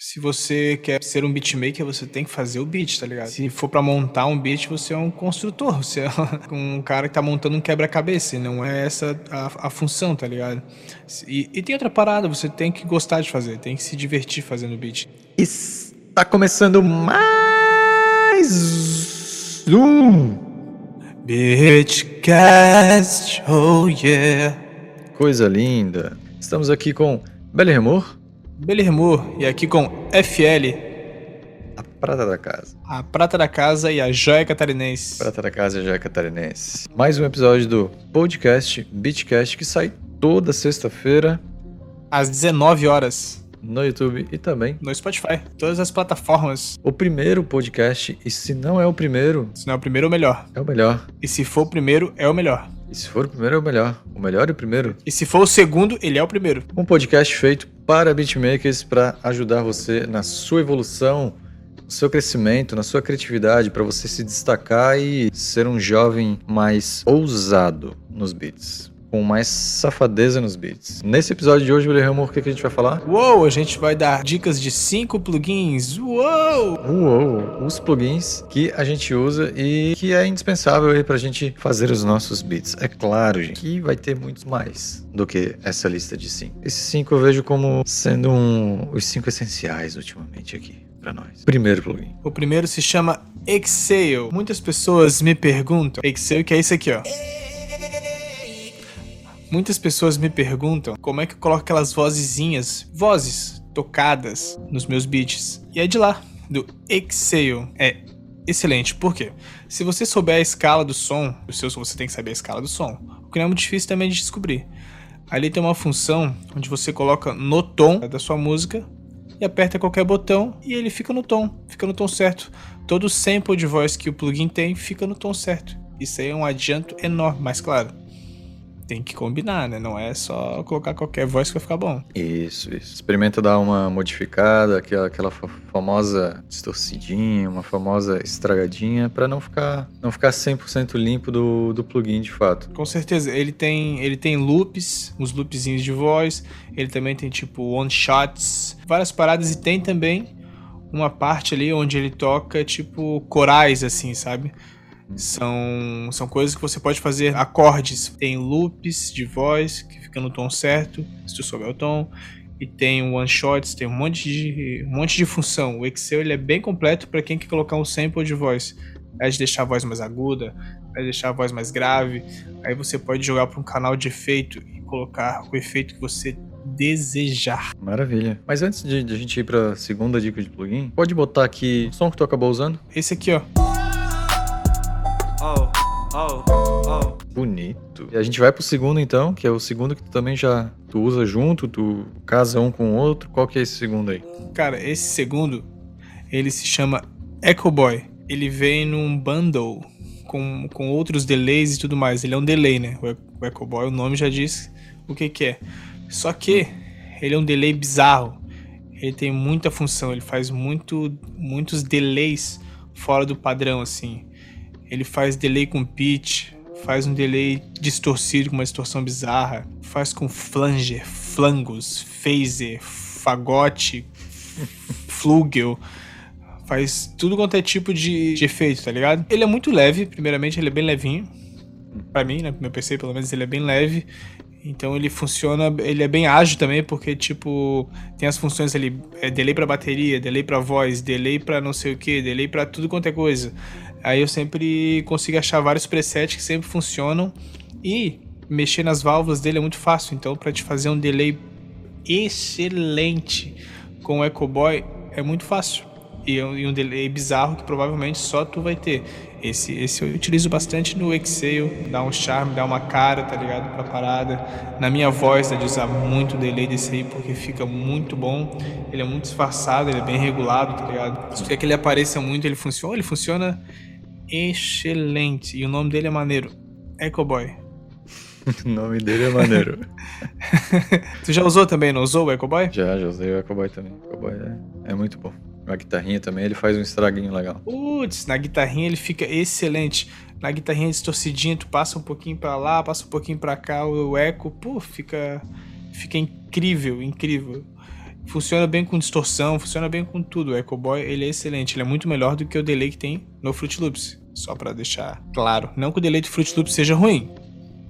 Se você quer ser um beatmaker, você tem que fazer o beat, tá ligado? Se for pra montar um beat, você é um construtor, você é um cara que tá montando um quebra-cabeça, e não é essa a, a função, tá ligado? E, e tem outra parada, você tem que gostar de fazer, tem que se divertir fazendo beat. Está começando mais um Bitchcast, oh yeah. Coisa linda. Estamos aqui com Belle Remor, Belermur, e aqui com FL, a prata da casa. a prata da casa e a joia catarinense. Prata da casa já é catarinense. Mais um episódio do podcast Beatcast que sai toda sexta-feira Às 19 horas, no YouTube e também no Spotify, todas as plataformas. o primeiro podcast. E se não é o primeiro, Se não é o primeiro, o melhor. é o melhor. E se for o primeiro, é o melhor. E se for o primeiro, é o melhor. O melhor e o primeiro. E se for o segundo, ele é o primeiro. Um podcast feito para beatmakers para ajudar você na sua evolução, no seu crescimento, na sua criatividade, para você se destacar e ser um jovem mais ousado nos beats, com mais safadeza nos beats. Nesse episódio de hoje, William Hammer, o que, que a gente vai falar? Uou, a gente vai dar dicas de 5 plugins. Uou! Uou, os plugins que a gente usa e que é indispensável aí pra gente fazer os nossos beats. É claro, gente, que vai ter muitos mais do que essa lista de cinco. Esses cinco eu vejo como sendo um- os cinco essenciais ultimamente aqui pra nós. Primeiro plugin. O primeiro se chama Exhale. Muitas pessoas me perguntam, Exhale que é isso aqui, ó. Muitas pessoas me perguntam como é que eu coloco aquelas vozezinhas, vozes tocadas nos meus beats. E é de lá, do Exhale. É excelente, por quê? Se você souber a escala do som, o seu você tem que saber a escala do som, o que não é muito difícil também de descobrir. Ali tem uma função onde você coloca no tom da sua música e aperta qualquer botão e ele fica no tom, fica no tom certo. Todo sample de voz que o plugin tem fica no tom certo. Isso aí é um adianto enorme, mas claro, tem que combinar, né? Não é só colocar qualquer voz que vai ficar bom. Isso, isso. Experimenta dar uma modificada, aquela, aquela fa- famosa distorcidinha, uma famosa estragadinha, pra não ficar, não ficar 100% limpo do, do plugin de fato. Com certeza, ele tem, ele tem loops, uns loopzinhos de voz, ele também tem tipo one shots, várias paradas e tem também uma parte ali onde ele toca tipo corais assim, sabe? São, são coisas que você pode fazer acordes. Tem loops de voz que fica no tom certo, se tu souber o tom. E tem one shots, tem um monte de, um monte de função. O Excel ele é bem completo para quem quer colocar um sample de voz. Ao de deixar a voz mais aguda, ao deixar a voz mais grave. Aí você pode jogar para um canal de efeito e colocar o efeito que você desejar. Maravilha. Mas antes de, de a gente ir pra segunda dica de plugin, pode botar aqui o som que tu acabou usando? Esse aqui, ó. Oh, oh. Bonito. E a gente vai pro segundo então, que é o segundo que tu também já tu usa junto, tu casa um com o outro. Qual que é esse segundo aí? Cara, esse segundo, ele se chama Echo Boy. Ele vem num bundle com, com outros delays e tudo mais. Ele é um delay, né? O O Echo Boy, o nome já diz o que que é. Só que ele é um delay bizarro. Ele tem muita função, ele faz muito, muitos delays fora do padrão, assim. Ele faz delay com pitch, faz um delay distorcido com uma distorção bizarra, faz com flanger, flangos, phaser, fagote, flugel, faz tudo quanto é tipo de, de efeito, tá ligado? Ele é muito leve, primeiramente ele é bem levinho, Pra mim, né, meu PC pelo menos ele é bem leve, então ele funciona, ele é bem ágil também, porque tipo, tem as funções ali, é delay pra bateria, delay pra voz, delay pra não sei o que, delay pra tudo quanto é coisa. Aí eu sempre consigo achar vários presets que sempre funcionam e mexer nas válvulas dele é muito fácil, então pra te fazer um delay excelente com o Echo Boy é muito fácil. E é e um delay bizarro que provavelmente só tu vai ter. Esse, esse eu utilizo bastante no Excel, dá um charme, dá uma cara, tá ligado? Pra parada. Na minha voz, dá de usar muito delay desse aí, porque fica muito bom. Ele é muito disfarçado, ele é bem regulado, tá ligado? Se quer que ele apareça muito, ele funciona, ele funciona excelente. E o nome dele é maneiro. Echo Boy. o nome dele é maneiro. tu já usou também, não usou o Echo Boy? já, já usei o Ecoboy também. O Ecoboy é, é muito bom. A guitarrinha também, ele faz um estraguinho legal. Putz, na guitarrinha ele fica excelente. Na guitarrinha distorcidinha, tu passa um pouquinho pra lá, passa um pouquinho pra cá, o eco, pô, fica fica incrível, incrível. funciona bem com distorção, funciona bem com tudo. O Echo Boy, ele é excelente, ele é muito melhor do que o delay que tem no Fruit Loops. Só para deixar claro, não que o delay do Fruit Loops seja ruim.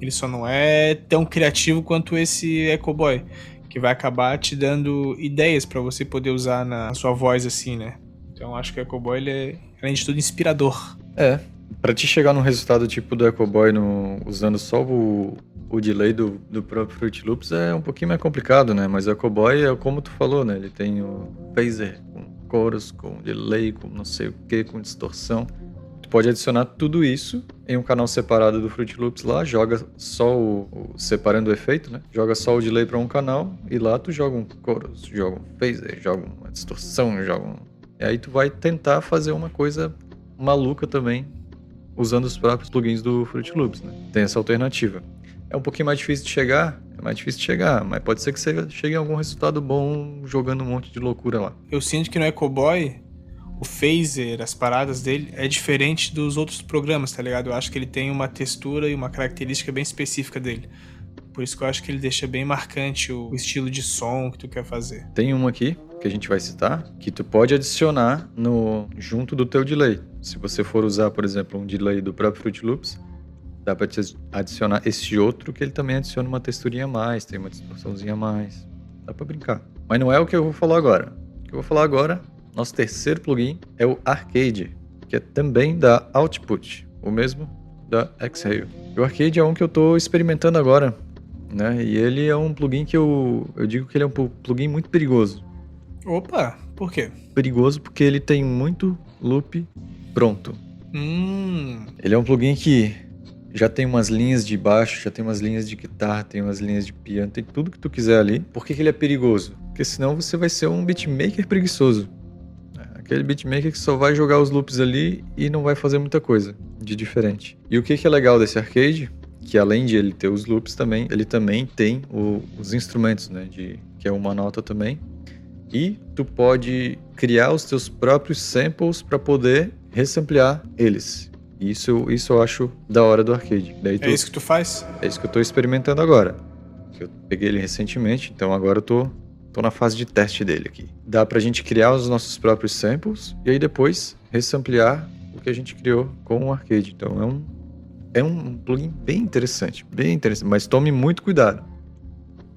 Ele só não é tão criativo quanto esse Echo Boy, que vai acabar te dando ideias para você poder usar na sua voz assim, né? Então acho que o Echo Boy ele é, além de tudo, inspirador. É, para te chegar num resultado tipo do Echo Boy no, usando só o, o delay do, do próprio Fruit Loops é um pouquinho mais complicado, né? Mas o Echo Boy é como tu falou, né? Ele tem o phaser com chorus, com delay, com não sei o que, com distorção. Pode adicionar tudo isso em um canal separado do Fruit Loops lá, joga só o, o separando o efeito, né? Joga só o delay para um canal e lá tu joga um chorus, joga um phaser, joga uma distorção, joga um... E aí tu vai tentar fazer uma coisa maluca também usando os próprios plugins do Fruit Loops, né? Tem essa alternativa. É um pouquinho mais difícil de chegar, é mais difícil de chegar, mas pode ser que você chegue a algum resultado bom jogando um monte de loucura lá. Eu sinto que no Echo Boy, o phaser, as paradas dele, é diferente dos outros programas, tá ligado? Eu acho que ele tem uma textura e uma característica bem específica dele. Por isso que eu acho que ele deixa bem marcante o estilo de som que tu quer fazer. Tem um aqui que a gente vai citar que tu pode adicionar no junto do teu delay. Se você for usar, por exemplo, um delay do próprio Fruit Loops, dá para adicionar esse outro que ele também adiciona uma texturinha a mais, tem uma distorçãozinha a mais. Dá para brincar. Mas não é o que eu vou falar agora. O que eu vou falar agora, nosso terceiro plugin é o Arcade, que é também da Output, o mesmo da Exhale. O Arcade é um que eu estou experimentando agora né? E ele é um plugin que eu, eu digo que ele é um plugin muito perigoso. Opa, por quê? Perigoso porque ele tem muito loop pronto. Hum. Ele é um plugin que já tem umas linhas de baixo, já tem umas linhas de guitarra, tem umas linhas de piano, tem tudo que tu quiser ali. Por que, que ele é perigoso? Porque senão você vai ser um beatmaker preguiçoso. Aquele beatmaker que só vai jogar os loops ali e não vai fazer muita coisa de diferente. E o que, que é legal desse arcade? que além de ele ter os loops também, ele também tem o, os instrumentos, né, de, que é uma nota também. E tu pode criar os teus próprios samples para poder resamplear eles. Isso, isso eu acho da hora do arcade. Daí tu, é isso que tu faz? É isso que eu estou experimentando agora. Eu peguei ele recentemente, então agora eu tô, tô na fase de teste dele aqui. Dá pra gente criar os nossos próprios samples e aí depois resamplear o que a gente criou com o arcade. Então é um é um plugin bem interessante, bem interessante, mas tome muito cuidado.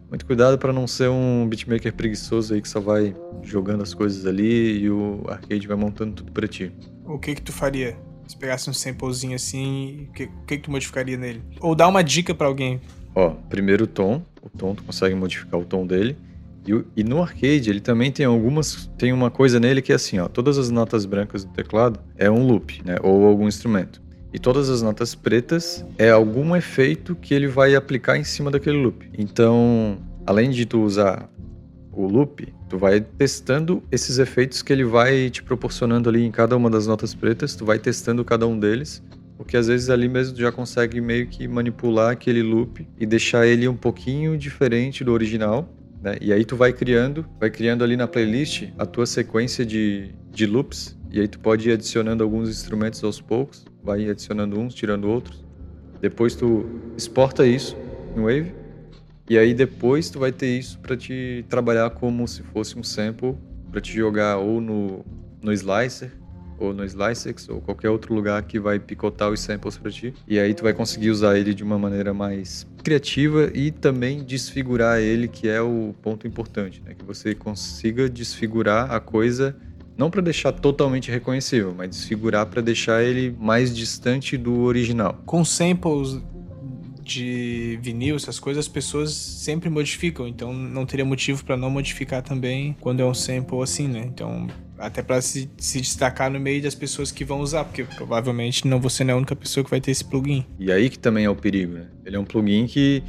Muito cuidado para não ser um beatmaker preguiçoso aí que só vai jogando as coisas ali e o arcade vai montando tudo para ti. O que que tu faria? Se pegasse um samplezinho assim, o que, que que tu modificaria nele? Ou dá uma dica para alguém. Ó, primeiro o tom, o tom tu consegue modificar o tom dele. E, e, no arcade ele também tem algumas, tem uma coisa nele que é assim, ó, todas as notas brancas do teclado é um loop, né, ou algum instrumento. E todas as notas pretas é algum efeito que ele vai aplicar em cima daquele loop. Então, além de tu usar o loop, tu vai testando esses efeitos que ele vai te proporcionando ali em cada uma das notas pretas, tu vai testando cada um deles, porque às vezes ali mesmo já consegue meio que manipular aquele loop e deixar ele um pouquinho diferente do original, né? E aí tu vai criando, vai criando ali na playlist a tua sequência de, de loops e aí tu pode ir adicionando alguns instrumentos aos poucos, vai adicionando uns, tirando outros. Depois tu exporta isso no Wave. E aí depois tu vai ter isso para te trabalhar como se fosse um sample para te jogar ou no, no Slicer ou no Slicex ou qualquer outro lugar que vai picotar os samples para ti. E aí tu vai conseguir usar ele de uma maneira mais criativa e também desfigurar ele, que é o ponto importante, né? Que você consiga desfigurar a coisa não para deixar totalmente reconhecível, mas desfigurar para deixar ele mais distante do original. Com samples de vinil, essas coisas, as pessoas sempre modificam, então não teria motivo para não modificar também quando é um sample assim, né? Então, até para se, se, destacar no meio das pessoas que vão usar, porque provavelmente não você não é a única pessoa que vai ter esse plugin. E aí que também é o perigo, né? Ele é um plugin que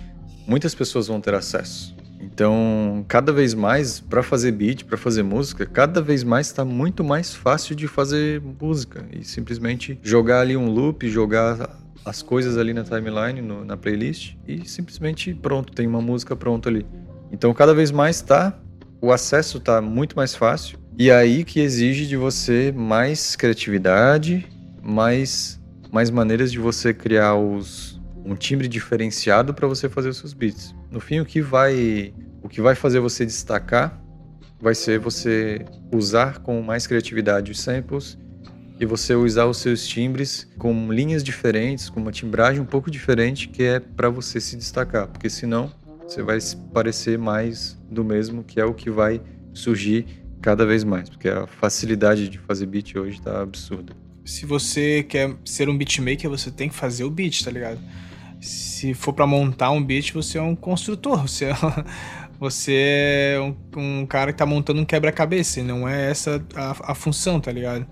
muitas pessoas vão ter acesso. Então, cada vez mais, para fazer beat, para fazer música, cada vez mais está muito mais fácil de fazer música e simplesmente jogar ali um loop, jogar as coisas ali na timeline, no, na playlist e simplesmente pronto, tem uma música pronta ali. Então, cada vez mais tá, o acesso tá muito mais fácil e é aí que exige de você mais criatividade, mais mais maneiras de você criar os um timbre diferenciado para você fazer os seus beats. No fim, o que vai o que vai fazer você destacar vai ser você usar com mais criatividade os samples e você usar os seus timbres com linhas diferentes, com uma timbragem um pouco diferente, que é para você se destacar, porque senão você vai parecer mais do mesmo, que é o que vai surgir cada vez mais, porque a facilidade de fazer beat hoje tá absurda. Se você quer ser um beatmaker, você tem que fazer o beat, tá ligado? Se for para montar um beat, você é um construtor, você é, você é um, um, cara que tá montando um quebra-cabeça, e não é essa a, a função, tá ligado?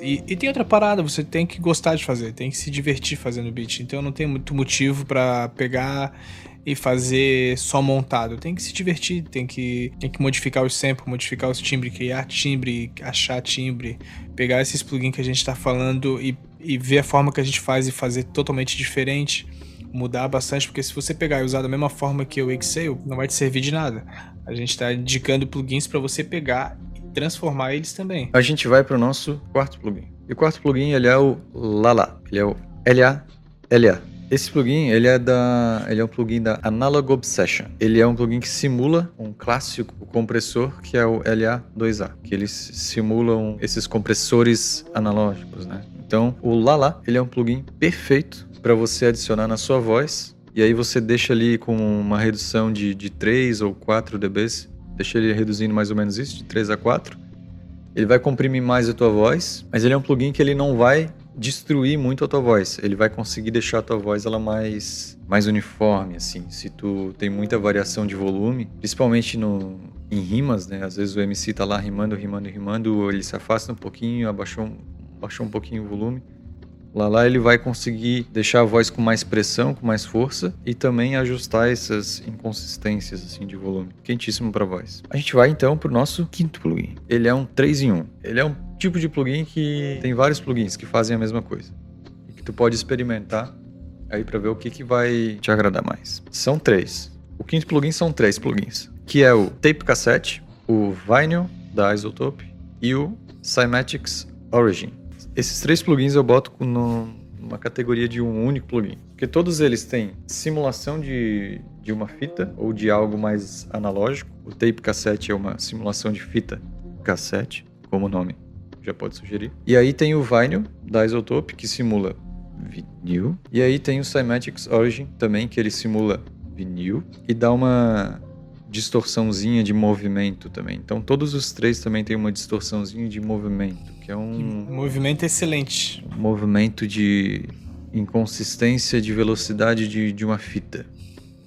E, e, tem outra parada, você tem que gostar de fazer, tem que se divertir fazendo beat. Então não tem muito motivo para pegar e fazer só montado. Tem que se divertir, tem que, tem que modificar os samples, modificar os timbres, criar timbre, achar timbre, pegar esses plugins que a gente tá falando e, e ver a forma que a gente faz e fazer totalmente diferente mudar bastante, porque se você pegar e usar da mesma forma que o Excel, não vai te servir de nada. A gente está indicando plugins para você pegar e transformar eles também. A gente vai para o nosso quarto plugin. E o quarto plugin ele é o Lala, ele é o LA LA. Esse plugin, ele é da, ele é um plugin da Analog Obsession. Ele é um plugin que simula um clássico compressor que é o LA2A, que eles simulam esses compressores analógicos, né? Então, o Lala, ele é um plugin perfeito para você adicionar na sua voz. E aí você deixa ali com uma redução de, de 3 ou 4 dBs. Deixa ele reduzindo mais ou menos isso, de 3 a 4. Ele vai comprimir mais a tua voz, mas ele é um plugin que ele não vai destruir muito a tua voz. Ele vai conseguir deixar a tua voz ela mais mais uniforme assim. Se tu tem muita variação de volume, principalmente no em rimas, né? Às vezes o MC tá lá rimando, rimando, rimando, ele se afasta um pouquinho, abaixou, abaixou um pouquinho o volume. Lá lá ele vai conseguir deixar a voz com mais pressão, com mais força e também ajustar essas inconsistências assim de volume. Quentíssimo para voz. A gente vai então para o nosso quinto plugin. Ele é um 3 em 1. Ele é um tipo de plugin que tem vários plugins que fazem a mesma coisa e que tu pode experimentar aí para ver o que, que vai te agradar mais. São três. O quinto plugin são três plugins, que é o Tape Cassette, o Vinyl da Isotope e o Cymatics Origin. Esses três plugins eu boto numa categoria de um único plugin. Porque todos eles têm simulação de, de uma fita ou de algo mais analógico. O tape cassete é uma simulação de fita cassete, como o nome já pode sugerir. E aí tem o vinyl da Isotope, que simula vinil. E aí tem o Cymatics Origin também, que ele simula vinil e dá uma distorçãozinha de movimento também. Então todos os três também têm uma distorçãozinha de movimento, que é um movimento excelente. Um movimento de inconsistência de velocidade de, de uma fita.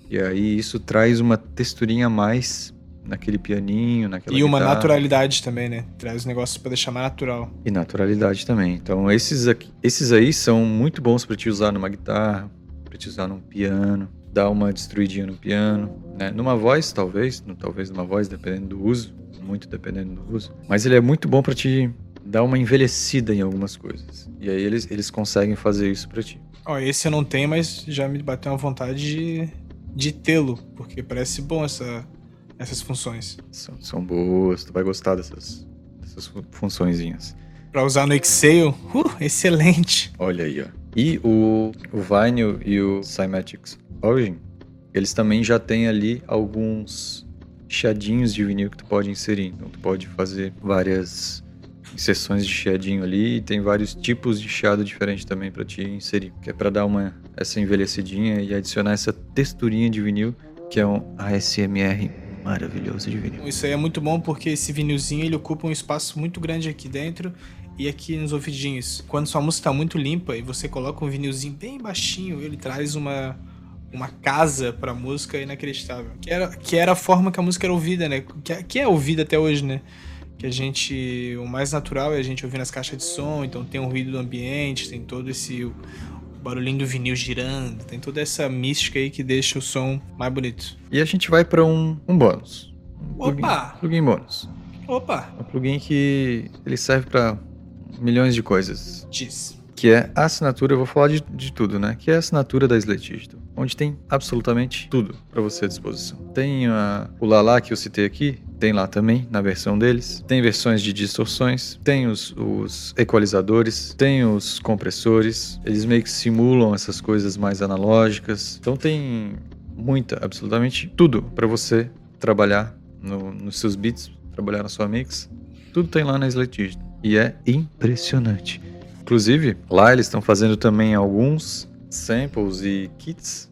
E aí isso traz uma texturinha a mais naquele pianinho, naquela E uma guitarra. naturalidade também, né? Traz negócios para deixar mais natural. E naturalidade também. Então esses aqui, esses aí são muito bons para te usar numa guitarra, para te usar num piano dar uma destruidinha no piano, né? Numa voz, talvez, no, talvez numa voz, dependendo do uso, muito dependendo do uso. Mas ele é muito bom para te dar uma envelhecida em algumas coisas. E aí eles, eles conseguem fazer isso para ti. Ó, esse eu não tenho, mas já me bateu uma vontade de, de tê-lo, porque parece bom essa, essas funções. São, são boas, tu vai gostar dessas, dessas funçõezinhas. Para usar no Excel, uh, excelente. Olha aí, ó. E o, o Vinyl e o Cymatics Origin, eles também já têm ali alguns chiadinhos de vinil que tu pode inserir. Então tu pode fazer várias inserções de chiadinho ali e tem vários tipos de chiado diferente também para te inserir, que é para dar uma essa envelhecidinha e adicionar essa texturinha de vinil que é um ASMR maravilhoso de vinil. Isso aí é muito bom porque esse vinilzinho ele ocupa um espaço muito grande aqui dentro e aqui nos ouvidinhos. Quando sua música está muito limpa e você coloca um vinilzinho bem baixinho, ele traz uma uma casa pra música inacreditável. Que era, que era a forma que a música era ouvida, né? Que, que é ouvida até hoje, né? Que a gente. O mais natural é a gente ouvir nas caixas de som, então tem um ruído do ambiente, tem todo esse. O barulhinho do vinil girando, tem toda essa mística aí que deixa o som mais bonito. E a gente vai para um, um bônus. Um Opa! Plugin, plugin bônus. Opa! Um plugin que ele serve para milhões de coisas. Diz que é a assinatura, eu vou falar de, de tudo, né? Que é a assinatura da Slate Digital, onde tem absolutamente tudo para você à disposição. Tem a, o Lala que eu citei aqui, tem lá também, na versão deles. Tem versões de distorções, tem os, os, equalizadores, tem os compressores. Eles meio que simulam essas coisas mais analógicas. Então tem muita, absolutamente tudo para você trabalhar no, nos seus beats trabalhar na sua mix, tudo tem lá na Slate Digital. E é impressionante. Inclusive, lá eles estão fazendo também alguns samples e kits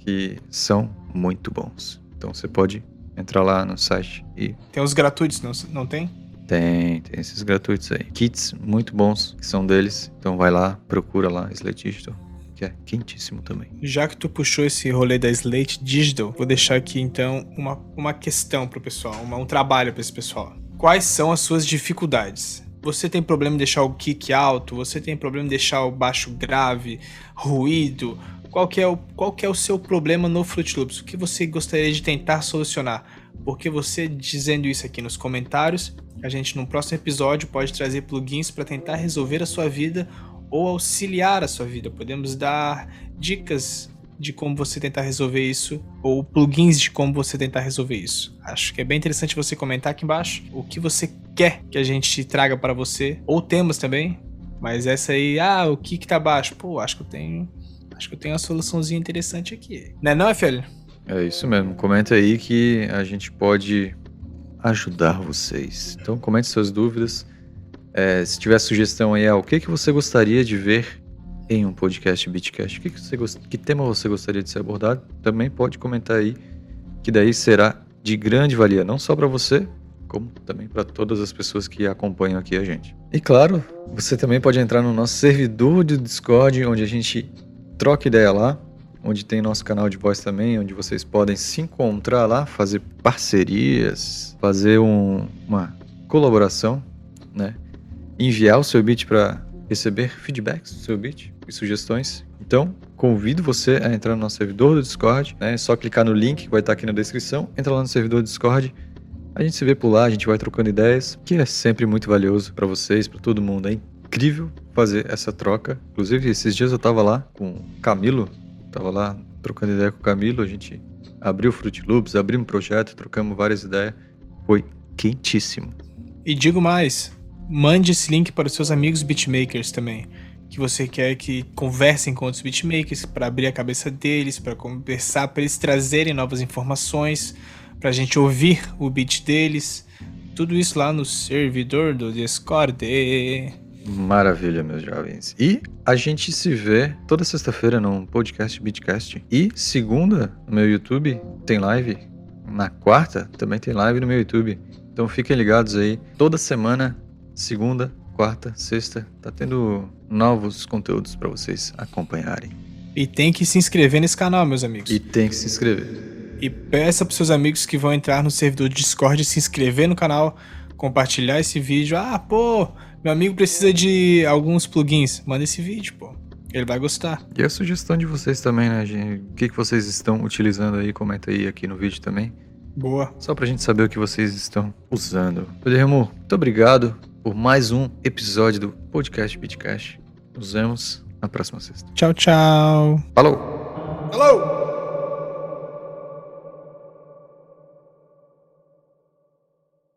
que são muito bons. Então você pode entrar lá no site e Tem os gratuitos, não, não tem? tem, tem esses gratuitos aí. Kits muito bons que são deles. Então vai lá, procura lá Slate Digital, que é quentíssimo também. Já que tu puxou esse rolê da Slate Digital, vou deixar aqui então uma, uma questão pro pessoal, uma- um trabalho para esse pessoal. Quais são as suas dificuldades? Você tem problema em deixar o kick alto? Você tem problema em deixar o baixo grave, ruído? Qual que é o, qual que é o seu problema no Fruit Loops? O que você gostaria de tentar solucionar? Porque você dizendo isso aqui nos comentários, a gente no próximo episódio pode trazer plugins para tentar resolver a sua vida ou auxiliar a sua vida. Podemos dar dicas de como você tentar resolver isso ou plugins de como você tentar resolver isso. Acho que é bem interessante você comentar aqui embaixo o que você quer que a gente traga para você ou temas também. Mas essa aí, ah, o que que tá baixo? Pô, acho que eu tenho, acho que eu tenho uma soluçãozinha interessante aqui. Né não, FL? É isso mesmo. Comenta aí que a gente pode ajudar vocês. Então comente suas dúvidas. É, se tiver sugestão aí, ah, o que, que você gostaria de ver em um podcast Beatcast? O que, que, você que tema você gostaria de ser abordado? Também pode comentar aí, que daí será de grande valia, não só para você, como também para todas as pessoas que acompanham aqui a gente. E claro, você também pode entrar no nosso servidor de Discord, onde a gente troca ideia lá, onde tem nosso canal de voz também, onde vocês podem se encontrar lá, fazer parcerias, fazer um- uma colaboração, né? Enviar o seu beat para receber feedbacks do seu beat e sugestões. Então, convido você a entrar no nosso servidor do Discord, né? É só clicar no link que vai estar aqui na descrição, entra lá no servidor do Discord. A gente se vê por lá, a gente vai trocando ideias, que é sempre muito valioso para vocês, para todo mundo. É incrível fazer essa troca. Inclusive, esses dias eu tava lá com o Camilo, tava lá trocando ideia com o Camilo, a gente abriu o Fruit Loops, abrimos projeto, trocamos várias ideias. Foi quentíssimo. E digo mais, mande esse link para os seus amigos beatmakers também, que você quer que conversem com outros beatmakers para abrir a cabeça deles, para conversar, para eles trazerem novas informações, para a gente ouvir o beat deles. Tudo isso lá no servidor do Discord. Maravilha, meus jovens. E a gente se vê toda sexta-feira num podcast Beatcast. E segunda, no meu YouTube, tem live. Na quarta, também tem live no meu YouTube. Então fiquem ligados aí. Toda semana, segunda, quarta, sexta, tá tendo novos conteúdos para vocês acompanharem. E tem que se inscrever nesse canal, meus amigos. E tem que se inscrever. E peça para seus amigos que vão entrar no servidor do Discord se inscrever no canal, compartilhar esse vídeo. Ah, pô, meu amigo precisa de alguns plugins. Manda esse vídeo, pô. Ele vai gostar. E a sugestão de vocês também, né, gente? O que, que vocês estão utilizando aí? Comenta aí aqui no vídeo também. Boa. Só pra gente saber o que vocês estão usando. Guilhermo, muito obrigado por mais um episódio do podcast Bitcast. Nos vemos na próxima sexta. Tchau, tchau. Falou! Falou!